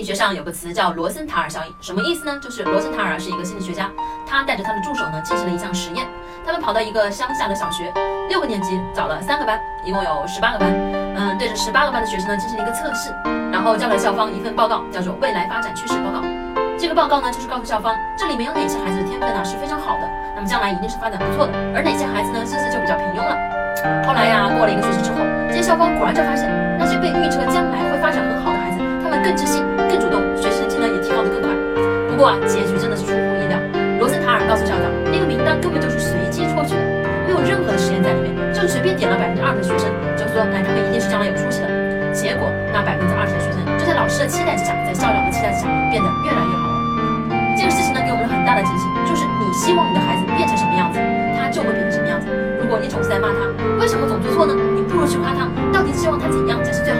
医学上有个词叫罗森塔尔效应，什么意思呢？就是罗森塔尔是一个心理学家，他带着他的助手呢进行了一项实验。他们跑到一个乡下的小学，六个年级找了三个班，一共有十八个班。嗯，对着十八个班的学生呢进行了一个测试，然后交给校方一份报告，叫做未来发展趋势报告。这个报告呢就是告诉校方，这里面有哪些孩子的天分呢是非常好的，那么将来一定是发展不错的，而哪些孩子呢资质就比较平庸了。后来呀，过了一个学期之后，这些校方果然就发现，那些被预测将来会发展很好的孩子，他们更自信。不过啊，结局真的是出乎意料。罗森塔尔告诉校长，那个名单根本就是随机抽取的，没有任何的实验在里面，就随便点了百分之二的学生，就说哎，他们一定是将来有出息的。结果那百分之二十的学生，就在老师的期待之下，在校长的期待之下，变得越来越好了。这个事情呢，给我们很大的警醒，就是你希望你的孩子变成什么样子，他就会变成什么样子。如果你总是在骂他，为什么总做错呢？你不如去夸他，到底希望他怎样才是最好。